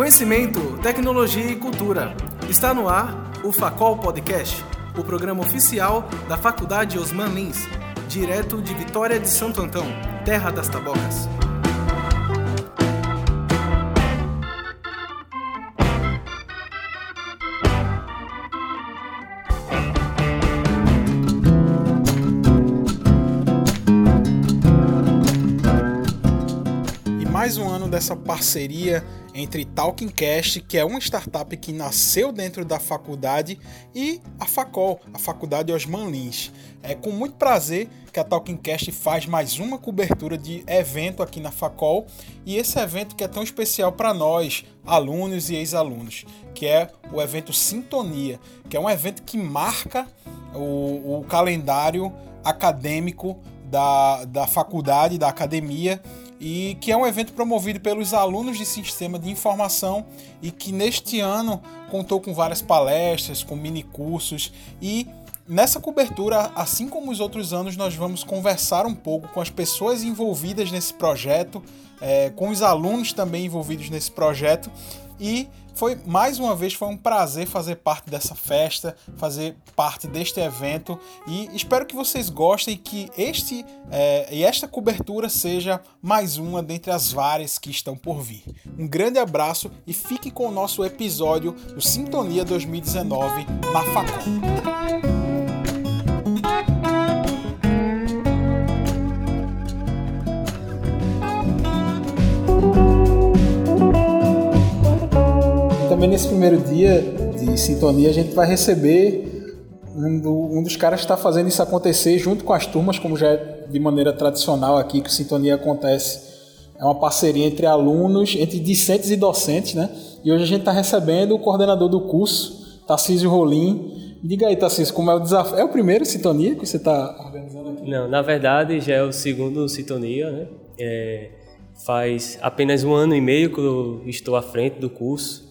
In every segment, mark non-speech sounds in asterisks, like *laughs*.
Conhecimento, tecnologia e cultura. Está no ar o Facol Podcast, o programa oficial da Faculdade Osman Lins, direto de Vitória de Santo Antão, terra das tabocas. Dessa parceria entre Talkingcast, que é uma startup que nasceu dentro da faculdade, e a Facol, a Faculdade Osman Lins. É com muito prazer que a Talkingcast faz mais uma cobertura de evento aqui na Facol, e esse evento que é tão especial para nós, alunos e ex-alunos, que é o evento Sintonia, que é um evento que marca o, o calendário acadêmico da, da faculdade, da academia, e que é um evento promovido pelos alunos de sistema de informação e que neste ano contou com várias palestras, com mini cursos. E Nessa cobertura, assim como os outros anos, nós vamos conversar um pouco com as pessoas envolvidas nesse projeto, é, com os alunos também envolvidos nesse projeto e foi mais uma vez foi um prazer fazer parte dessa festa, fazer parte deste evento e espero que vocês gostem que este é, e esta cobertura seja mais uma dentre as várias que estão por vir. Um grande abraço e fique com o nosso episódio do Sintonia 2019 na Facom. Também nesse primeiro dia de sintonia a gente vai receber um, do, um dos caras que está fazendo isso acontecer junto com as turmas, como já é de maneira tradicional aqui que Sintonia acontece. É uma parceria entre alunos, entre discentes e docentes, né? E hoje a gente está recebendo o coordenador do curso, Tarcísio Rolim. Diga aí, Tarcísio, como é o desafio? É o primeiro Sintonia que você está organizando aqui? Não, na verdade já é o segundo Sintonia, né? É, faz apenas um ano e meio que eu estou à frente do curso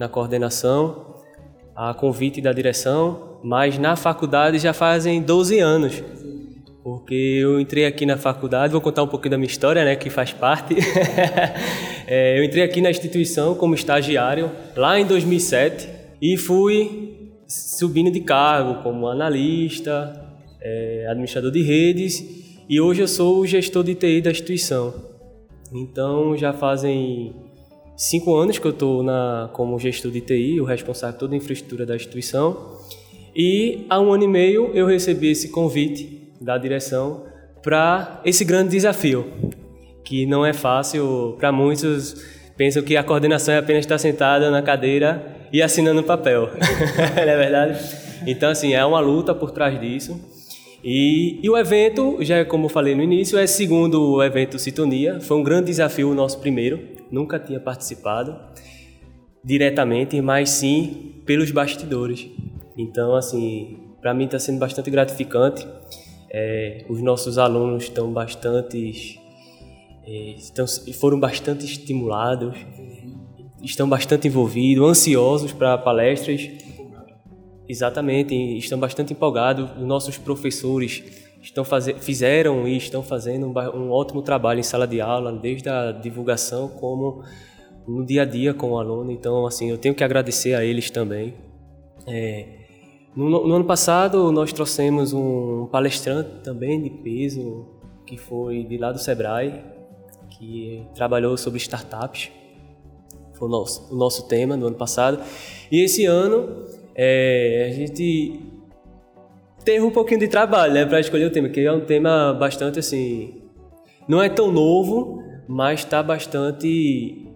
na coordenação, a convite da direção, mas na faculdade já fazem 12 anos. Porque eu entrei aqui na faculdade, vou contar um pouquinho da minha história, né, que faz parte. *laughs* é, eu entrei aqui na instituição como estagiário lá em 2007 e fui subindo de cargo como analista, é, administrador de redes e hoje eu sou o gestor de TI da instituição. Então já fazem cinco anos que eu estou como gestor de TI, o responsável toda a infraestrutura da instituição. E há um ano e meio eu recebi esse convite da direção para esse grande desafio, que não é fácil para muitos. Pensam que a coordenação é apenas estar sentada na cadeira e assinando papel, *laughs* não é verdade? Então, assim, é uma luta por trás disso. E, e, o evento, já como eu falei no início, é segundo o evento Sintonia. Foi um grande desafio o nosso primeiro nunca tinha participado diretamente, mas sim pelos bastidores. Então, assim, para mim está sendo bastante gratificante. É, os nossos alunos estão bastante, é, estão, foram bastante estimulados, estão bastante envolvidos, ansiosos para palestras. Exatamente, estão bastante empolgados. Os nossos professores estão fazer, fizeram e estão fazendo um, um, ótimo trabalho em sala de aula, desde a divulgação como no dia a dia com o aluno. Então, assim, eu tenho que agradecer a eles também. É, no, no, ano passado, nós trouxemos um palestrante também de peso, que foi de lá do Sebrae, que trabalhou sobre startups. Foi o nosso, o nosso tema no ano passado. E esse ano, é, a gente teve um pouquinho de trabalho, né, para escolher o tema, que é um tema bastante assim, não é tão novo, mas está bastante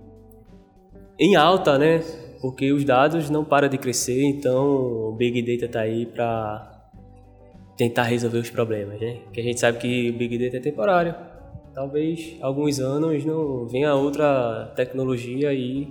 em alta, né? Porque os dados não param de crescer, então o Big Data está aí para tentar resolver os problemas, né? Que a gente sabe que o Big Data é temporário. Talvez alguns anos não venha outra tecnologia e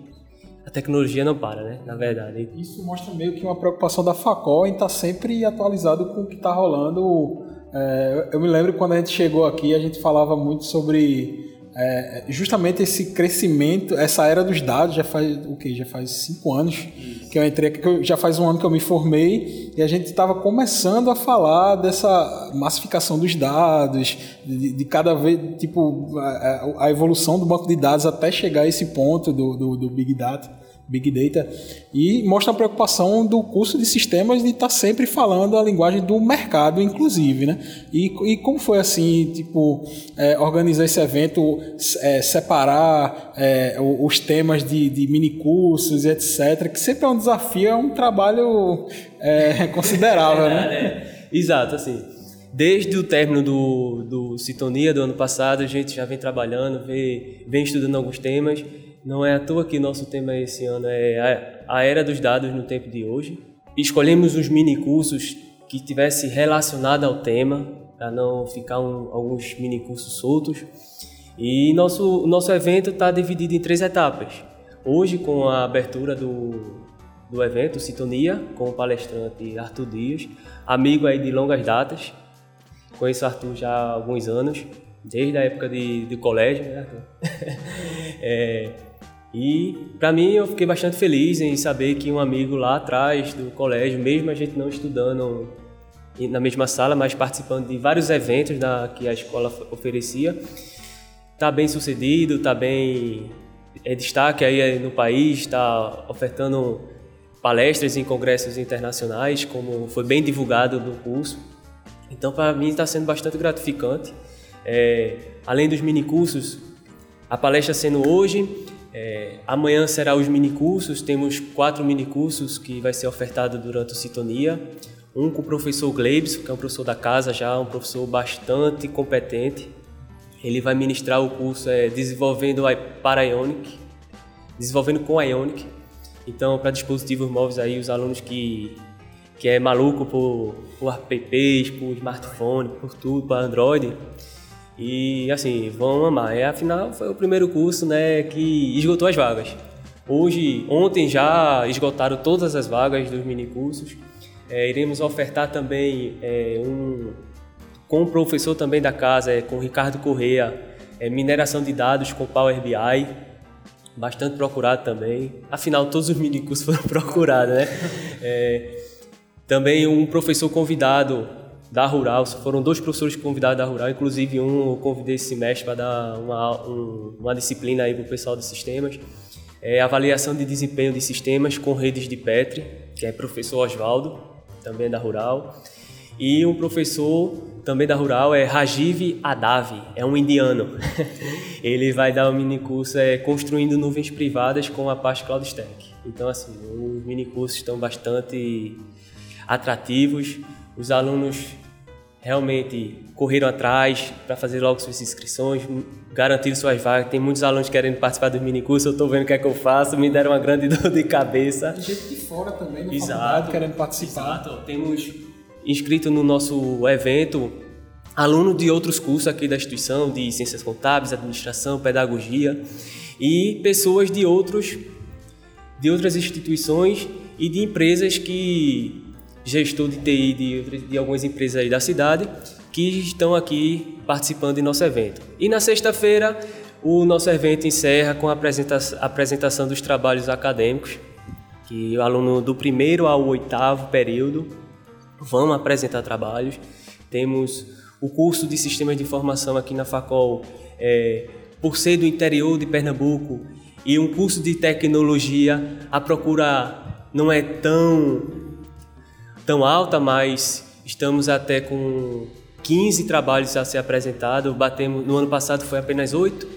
a tecnologia não para, né? Na verdade. Isso mostra meio que uma preocupação da Facol em estar tá sempre atualizado com o que está rolando. É, eu me lembro quando a gente chegou aqui, a gente falava muito sobre é, justamente esse crescimento, essa era dos dados já faz o que já faz cinco anos que eu entrei, que já faz um ano que eu me formei e a gente estava começando a falar dessa massificação dos dados, de, de cada vez tipo a, a, evolução do banco de dados até chegar a esse ponto do, do, do big data. Big Data, e mostra a preocupação do curso de sistemas de estar tá sempre falando a linguagem do mercado, inclusive, né? E, e como foi assim, tipo, é, organizar esse evento, é, separar é, os temas de, de mini cursos e etc, que sempre é um desafio, é um trabalho é, *laughs* considerável, né? né? Exato, assim. Desde o término do, do Sintonia do ano passado, a gente já vem trabalhando, vem, vem estudando alguns temas não é à toa que nosso tema esse ano é a era dos dados no tempo de hoje. Escolhemos os mini cursos que tivesse relacionado ao tema, para não ficar um, alguns mini cursos soltos. E nosso nosso evento está dividido em três etapas. Hoje, com a abertura do, do evento, Sintonia, com o palestrante Arthur Dias, amigo aí de longas datas. Conheço o Arthur já há alguns anos, desde a época de, de colégio, né, Arthur? *laughs* é, e para mim eu fiquei bastante feliz em saber que um amigo lá atrás do colégio, mesmo a gente não estudando na mesma sala, mas participando de vários eventos da, que a escola oferecia, está bem sucedido, está bem é destaque aí no país, está ofertando palestras em congressos internacionais, como foi bem divulgado no curso. Então, para mim está sendo bastante gratificante. É, além dos mini cursos, a palestra sendo hoje é, amanhã será os minicursos, temos quatro minicursos que vai ser ofertado durante o Sintonia. Um com o professor Glebs, que é um professor da casa já, um professor bastante competente. Ele vai ministrar o curso é, desenvolvendo para Ionic, desenvolvendo com Ionic. Então, para dispositivos móveis aí, os alunos que que é maluco por, por apps, por smartphone, por tudo, para Android, e assim, vão amar. É, afinal, foi o primeiro curso né, que esgotou as vagas. Hoje, ontem já esgotaram todas as vagas dos minicursos. É, iremos ofertar também é, um com o professor também da casa, é, com o Ricardo Correia, é, mineração de dados com Power BI, bastante procurado também. Afinal, todos os minicursos *laughs* foram procurados, né? É, também um professor convidado da Rural. Foram dois professores convidados da Rural, inclusive um eu convidei esse semestre para dar uma, um, uma disciplina aí para o pessoal de sistemas. É avaliação de desempenho de sistemas com redes de Petri, que é professor Oswaldo, também da Rural. E um professor também da Rural é Rajiv Adavi, é um indiano. *laughs* Ele vai dar um mini curso é, construindo nuvens privadas com a parte Cloud Stack. Então, assim, os mini cursos estão bastante atrativos. Os alunos realmente correram atrás para fazer logo suas inscrições, garantiram suas vagas. Tem muitos alunos querendo participar dos minicursos, eu estou vendo o que é que eu faço, me deram uma grande *laughs* dor de cabeça. Tem gente de fora também, na Exato. querendo participar. Exato. Temos inscrito no nosso evento aluno de outros cursos aqui da instituição, de ciências contábeis, administração, pedagogia, e pessoas de outros de outras instituições e de empresas que gestor de TI de, de algumas empresas aí da cidade que estão aqui participando de nosso evento. E na sexta-feira, o nosso evento encerra com a apresentação, dos trabalhos acadêmicos, que o aluno do primeiro ao oitavo período vão apresentar trabalhos. Temos o curso de Sistemas de Informação aqui na Facol, é, por ser do interior de Pernambuco, e um curso de tecnologia, a procura não é tão tão alta, mas estamos até com 15 trabalhos a ser apresentados. Batemos, no ano passado foi apenas 8,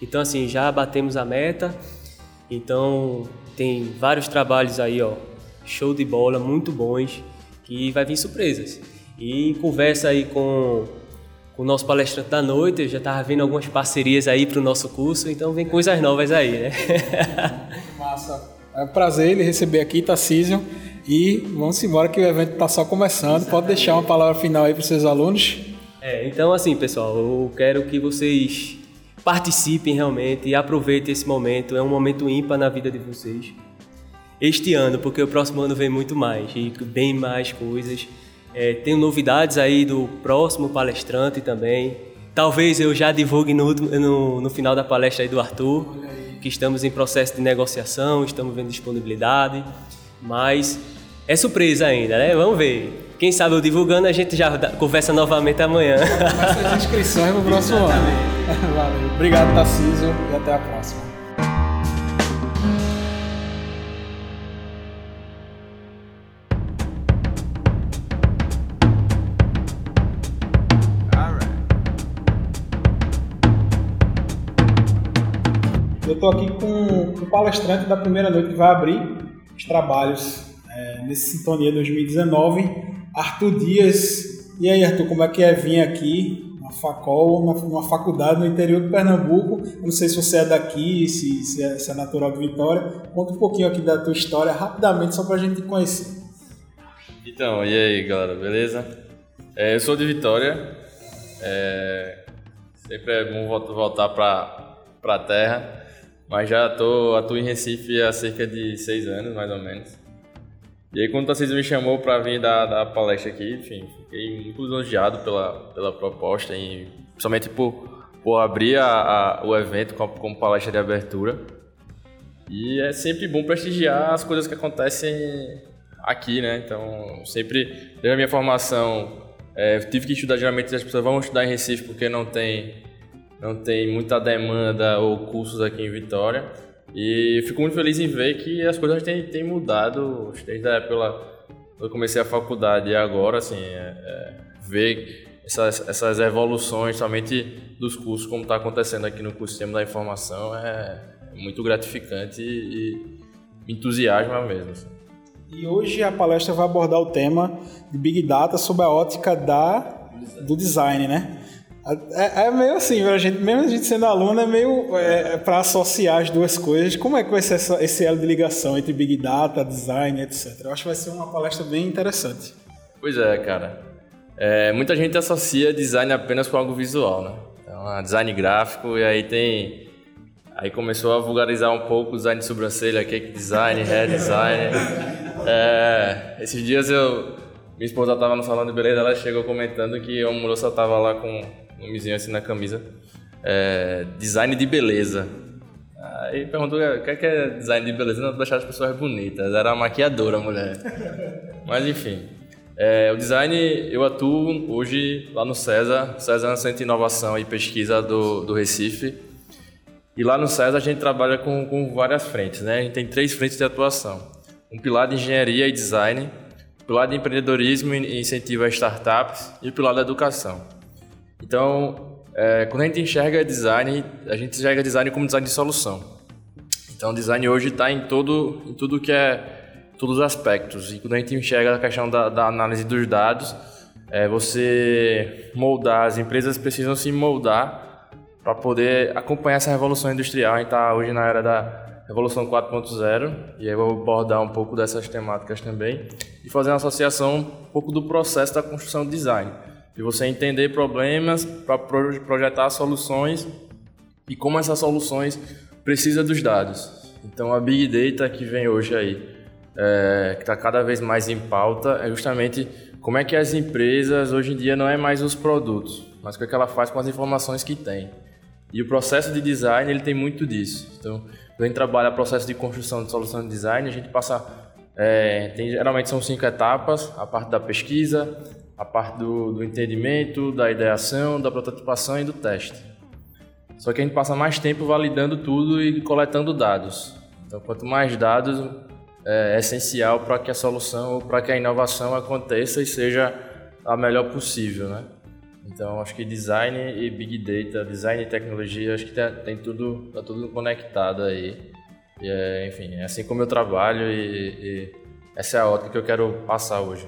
então assim, já batemos a meta. Então tem vários trabalhos aí, ó, show de bola, muito bons, que vai vir surpresas. E conversa aí com, o nosso palestrante da noite, eu já estava vendo algumas parcerias aí para o nosso curso, então vem coisas novas aí, né? *laughs* Massa. É um prazer ele receber aqui, Tarcísio. E vamos embora que o evento está só começando. Exatamente. Pode deixar uma palavra final aí para os seus alunos? É, então assim, pessoal, eu quero que vocês participem realmente e aproveitem esse momento. É um momento ímpar na vida de vocês. Este ano, porque o próximo ano vem muito mais e bem mais coisas. É, tenho novidades aí do próximo palestrante também. Talvez eu já divulgue no, no, no final da palestra aí do Arthur, que estamos em processo de negociação, estamos vendo disponibilidade, mas é surpresa ainda, né? Vamos ver. Quem sabe eu divulgando, a gente já conversa novamente amanhã. Começa as inscrições no próximo ano. Valeu. Obrigado, Tarcísio, e até a próxima. Eu estou aqui com o palestrante da primeira noite que vai abrir os trabalhos é, nesse Sintonia 2019, Arthur Dias. E aí, Arthur, como é que é vir aqui na Facol, numa faculdade no interior de Pernambuco? Não sei se você é daqui, se, se, é, se é natural de Vitória. Conta um pouquinho aqui da tua história, rapidamente, só para a gente conhecer. Então, e aí, galera, beleza? É, eu sou de Vitória. É, sempre é bom voltar para a terra. Mas já tô, em Recife há cerca de seis anos, mais ou menos. E aí quando o Tarcísio me chamou para vir dar, dar palestra aqui, enfim, fiquei muito lisonjeado pela, pela proposta, e principalmente por, por abrir a, a, o evento como, como palestra de abertura. E é sempre bom prestigiar as coisas que acontecem aqui, né? Então, sempre, desde a minha formação, é, tive que estudar, geralmente as pessoas vão estudar em Recife porque não tem não tem muita demanda ou cursos aqui em Vitória. E fico muito feliz em ver que as coisas têm, têm mudado desde a época que eu comecei a faculdade e agora, assim, é, é, ver essas, essas evoluções somente dos cursos, como está acontecendo aqui no curso Sistema da Informação, é muito gratificante e, e entusiasma mesmo. Assim. E hoje a palestra vai abordar o tema de Big Data sob a ótica da, do design, né? É, é, meio assim, a gente, mesmo a gente sendo aluno, é meio é, é para associar as duas coisas. Como é que vai ser essa, esse elo de ligação entre Big Data, design, etc. Eu acho que vai ser uma palestra bem interessante. Pois é, cara. É, muita gente associa design apenas com algo visual, né? Então, design gráfico, e aí tem. Aí começou a vulgarizar um pouco o design de sobrancelha, cake design, hair design. *laughs* É, esses dias eu. Minha esposa estava no salão de beleza, ela chegou comentando que uma moça estava lá com nomezinho assim na camisa. É, design de beleza. Aí perguntou o que é, que é design de beleza? Não, deixar as pessoas bonitas. Era a maquiadora, a mulher. Mas enfim. É, o design, eu atuo hoje lá no César. César é centro de inovação e pesquisa do, do Recife. E lá no César a gente trabalha com, com várias frentes, né? A gente tem três frentes de atuação. Um pilar de engenharia e design, o pilar de empreendedorismo e incentivo a startups e o pilar da educação. Então, é, quando a gente enxerga design, a gente enxerga design como design de solução. Então, design hoje está em todo, em tudo que é todos os aspectos. E quando a gente enxerga a questão da, da análise dos dados, é você moldar, as empresas precisam se moldar para poder acompanhar essa revolução industrial. A gente está hoje na era da Revolução 4.0 e aí eu vou abordar um pouco dessas temáticas também e fazer uma associação um pouco do processo da construção do design de você entender problemas para projetar soluções e como essas soluções precisam dos dados. Então a Big Data que vem hoje aí, é, que está cada vez mais em pauta, é justamente como é que as empresas hoje em dia não é mais os produtos, mas o que, é que ela faz com as informações que tem. E o processo de design ele tem muito disso. Então, quando a gente trabalha processo de construção de solução de design, a gente passa é, tem, geralmente são cinco etapas: a parte da pesquisa, a parte do, do entendimento, da ideação, da prototipação e do teste. Só que a gente passa mais tempo validando tudo e coletando dados. Então, quanto mais dados, é, é essencial para que a solução ou para que a inovação aconteça e seja a melhor possível, né? Então, acho que design e big data, design e tecnologia, acho que tem, tem tudo, tá tudo conectado aí. E é, enfim, é assim como eu trabalho e, e essa é a ótica que eu quero passar hoje.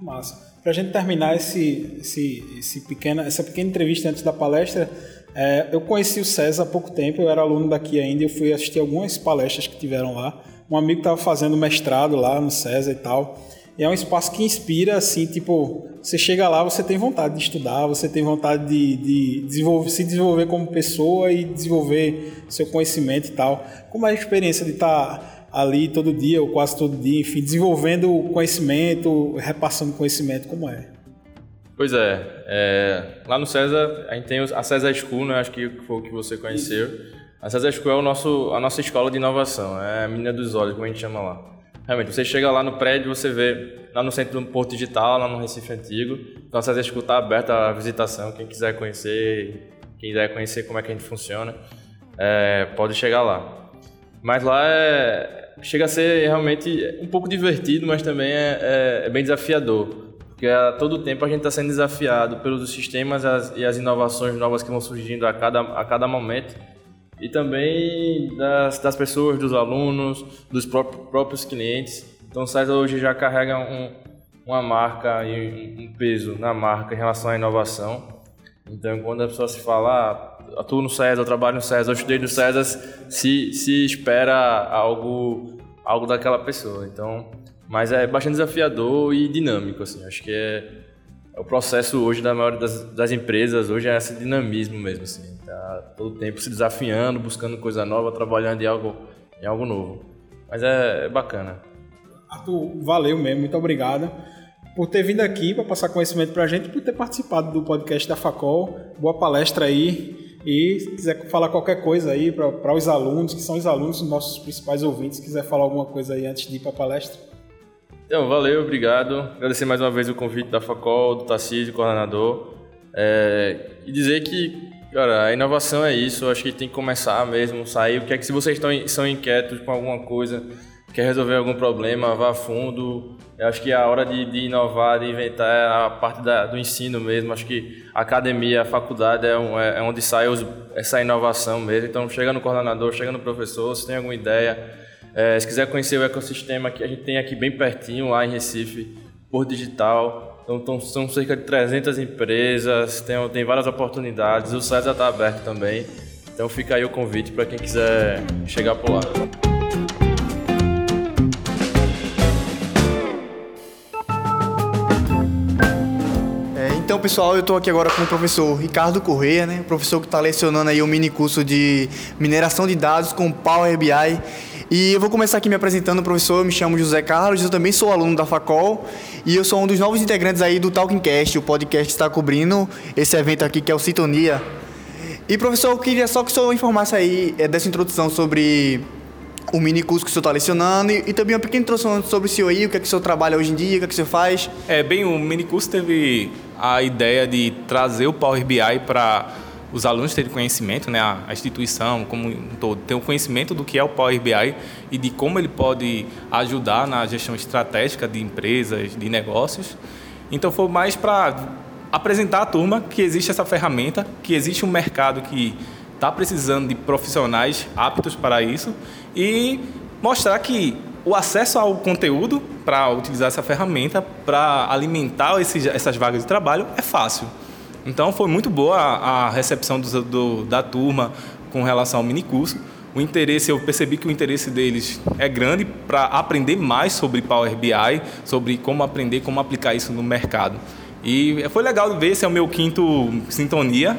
Massa. Para a gente terminar esse, esse, esse pequena, essa pequena entrevista antes da palestra, é, eu conheci o César há pouco tempo, eu era aluno daqui ainda, eu fui assistir algumas palestras que tiveram lá. Um amigo estava fazendo mestrado lá no César e tal. E é um espaço que inspira, assim, tipo, você chega lá, você tem vontade de estudar, você tem vontade de, de desenvolver, se desenvolver como pessoa e desenvolver seu conhecimento e tal. Como é a experiência de estar tá ali todo dia, ou quase todo dia, enfim, desenvolvendo conhecimento, repassando conhecimento, como é? Pois é, é, lá no César a gente tem a César School, né? Acho que foi o que você conheceu. A César School é o nosso, a nossa escola de inovação, é a menina dos olhos, como a gente chama lá. Realmente, você chega lá no prédio, você vê lá no centro do Porto Digital, lá no Recife Antigo. Então a César School está aberta à visitação, quem quiser conhecer, quem quiser conhecer como é que a gente funciona, é, pode chegar lá. Mas lá é, chega a ser realmente um pouco divertido, mas também é, é, é bem desafiador. Porque a todo tempo a gente está sendo desafiado pelos sistemas as, e as inovações novas que vão surgindo a cada, a cada momento e também das, das pessoas, dos alunos, dos próprios, próprios clientes. Então o César hoje já carrega um, uma marca e um peso na marca em relação à inovação. Então quando a pessoa se fala, ah, atuo no eu trabalho no César, eu estudei no César, se, se espera algo, algo daquela pessoa. Então, mas é bastante desafiador e dinâmico, assim. Acho que é, é o processo hoje da maioria das, das empresas, hoje é esse dinamismo mesmo, assim Tá todo tempo se desafiando, buscando coisa nova, trabalhando em algo, em algo novo. Mas é, é bacana. Arthur, valeu mesmo, muito obrigado por ter vindo aqui para passar conhecimento para a gente, por ter participado do podcast da Facol. Boa palestra aí. E se quiser falar qualquer coisa aí para os alunos, que são os alunos, os nossos principais ouvintes, se quiser falar alguma coisa aí antes de ir para a palestra. Então, valeu, obrigado. Agradecer mais uma vez o convite da Facol, do Tarcísio, coordenador. É, e dizer que Cara, a inovação é isso. Acho que tem que começar mesmo, sair. O que é que se vocês estão são inquietos com alguma coisa, quer resolver algum problema, vá a fundo. Eu acho que é a hora de, de inovar, de inventar é a parte da, do ensino mesmo. Acho que a academia, a faculdade é, um, é, é onde sai os, essa inovação mesmo. Então, chega no coordenador, chega no professor, se tem alguma ideia. É, se quiser conhecer o ecossistema que a gente tem aqui bem pertinho, lá em Recife, por digital. Então, são cerca de 300 empresas, tem, tem várias oportunidades, o site já está aberto também. Então fica aí o convite para quem quiser chegar por lá. Pessoal, eu estou aqui agora com o professor Ricardo Correia, né? O professor que está lecionando aí o mini curso de mineração de dados com Power BI e eu vou começar aqui me apresentando, professor. Eu me chamo José Carlos, eu também sou aluno da Facol e eu sou um dos novos integrantes aí do Talking Cast, o podcast que está cobrindo esse evento aqui que é o Sintonia. E professor, eu queria só que o senhor informasse aí é, dessa introdução sobre o mini curso que o senhor está lecionando e, e, também uma pequena introdução sobre o senhor aí, o que é que o senhor trabalha hoje em dia, o que é que o senhor faz. É, bem, o mini curso teve a ideia de trazer o Power BI para os alunos terem conhecimento, né, a instituição como um todo, ter o um conhecimento do que é o Power BI e de como ele pode ajudar na gestão estratégica de empresas, de negócios. Então foi mais para apresentar à turma que existe essa ferramenta, que existe um mercado que está precisando de profissionais aptos para isso e mostrar que o acesso ao conteúdo para utilizar essa ferramenta para alimentar esses, essas vagas de trabalho é fácil. Então foi muito boa a, a recepção do, do, da turma com relação ao minicurso. O interesse, eu percebi que o interesse deles é grande para aprender mais sobre Power BI, sobre como aprender, como aplicar isso no mercado. E foi legal ver, esse é o meu quinto sintonia.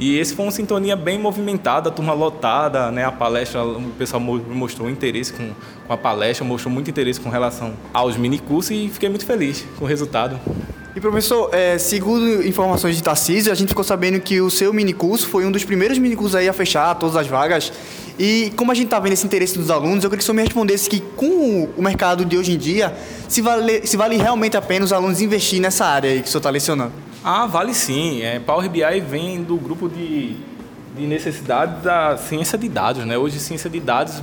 E esse foi uma sintonia bem movimentada, a turma lotada, né? A palestra, o pessoal mostrou interesse com, com a palestra, mostrou muito interesse com relação aos minicursos e fiquei muito feliz com o resultado. E professor, é, segundo informações de Tarcísio, a gente ficou sabendo que o seu minicurso foi um dos primeiros minicursos aí a fechar todas as vagas. E como a gente está vendo esse interesse dos alunos, eu queria que o senhor me respondesse que com o mercado de hoje em dia, se vale, se vale realmente a pena os alunos investir nessa área aí que o senhor está lecionando? Ah, vale sim. É, Power BI vem do grupo de, de necessidade da ciência de dados. Né? Hoje, ciência de dados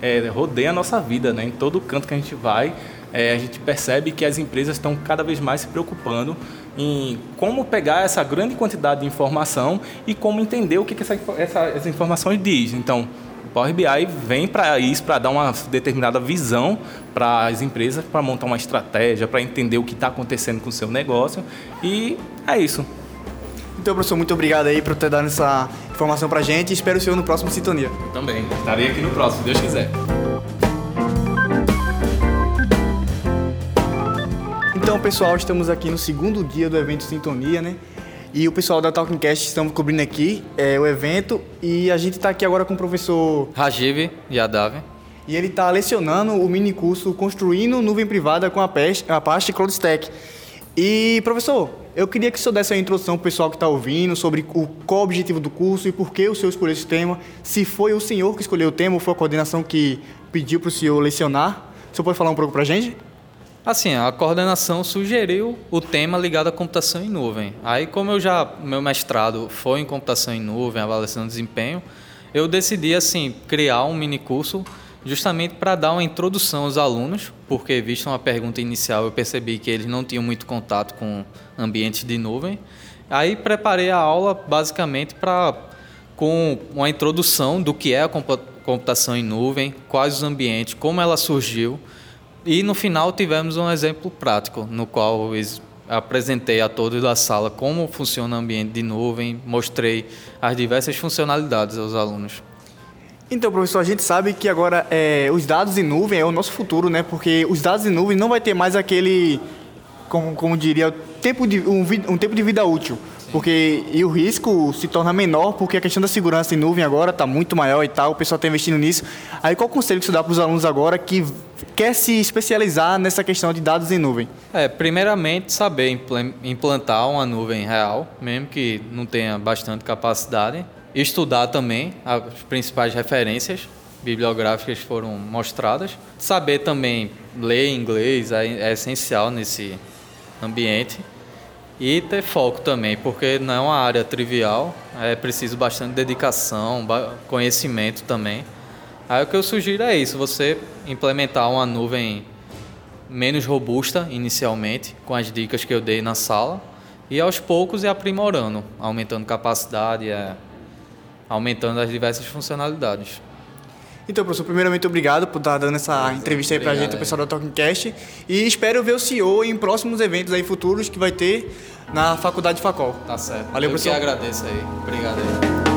é, rodeia a nossa vida. Né? Em todo canto que a gente vai, é, a gente percebe que as empresas estão cada vez mais se preocupando em como pegar essa grande quantidade de informação e como entender o que, que essa, essa, essas informações diz. Então, o Power BI vem para isso, para dar uma determinada visão para as empresas, para montar uma estratégia, para entender o que está acontecendo com o seu negócio. E é isso. Então, professor, muito obrigado aí por ter dado essa informação para a gente. Espero o senhor no próximo Sintonia. Também. Estarei aqui no próximo, se Deus quiser. Então, pessoal, estamos aqui no segundo dia do evento Sintonia, né? E o pessoal da Talking Cast estão cobrindo aqui é, o evento e a gente está aqui agora com o professor Rajiv Yadav. E ele está lecionando o mini curso Construindo Nuvem Privada com a Apache CloudStack. E, professor, eu queria que o senhor desse uma introdução para o pessoal que está ouvindo sobre o, qual o objetivo do curso e por que o senhor escolheu esse tema. Se foi o senhor que escolheu o tema ou foi a coordenação que pediu para o senhor lecionar. O senhor pode falar um pouco para a gente? Assim, a coordenação sugeriu o tema ligado à computação em nuvem. Aí, como eu já meu mestrado foi em computação em nuvem, avaliação de desempenho, eu decidi assim criar um mini curso justamente para dar uma introdução aos alunos, porque visto uma pergunta inicial eu percebi que eles não tinham muito contato com ambientes de nuvem. Aí preparei a aula basicamente para com uma introdução do que é a computação em nuvem, quais os ambientes, como ela surgiu, e no final tivemos um exemplo prático no qual apresentei a todos da sala como funciona o ambiente de nuvem, mostrei as diversas funcionalidades aos alunos. Então, professor, a gente sabe que agora é, os dados em nuvem é o nosso futuro, né? Porque os dados em nuvem não vai ter mais aquele, como, como diria, tempo de, um, um tempo de vida útil. Porque e o risco se torna menor porque a questão da segurança em nuvem agora está muito maior e tal, o pessoal está investindo nisso. Aí qual conselho que você dá para os alunos agora que quer se especializar nessa questão de dados em nuvem? É, primeiramente saber implantar uma nuvem real, mesmo que não tenha bastante capacidade estudar também as principais referências bibliográficas foram mostradas. Saber também ler inglês é, é essencial nesse ambiente. E ter foco também, porque não é uma área trivial, é preciso bastante dedicação, conhecimento também. Aí o que eu sugiro é isso, você implementar uma nuvem menos robusta inicialmente, com as dicas que eu dei na sala, e aos poucos ir aprimorando, aumentando capacidade, é, aumentando as diversas funcionalidades. Então, professor, primeiramente, obrigado por estar dando essa entrevista aí pra gente, o pessoal da Talkingcast. E espero ver o senhor em próximos eventos aí futuros que vai ter na Faculdade Facol. Tá certo. Valeu, Eu professor. Eu que agradeço aí. Obrigado aí.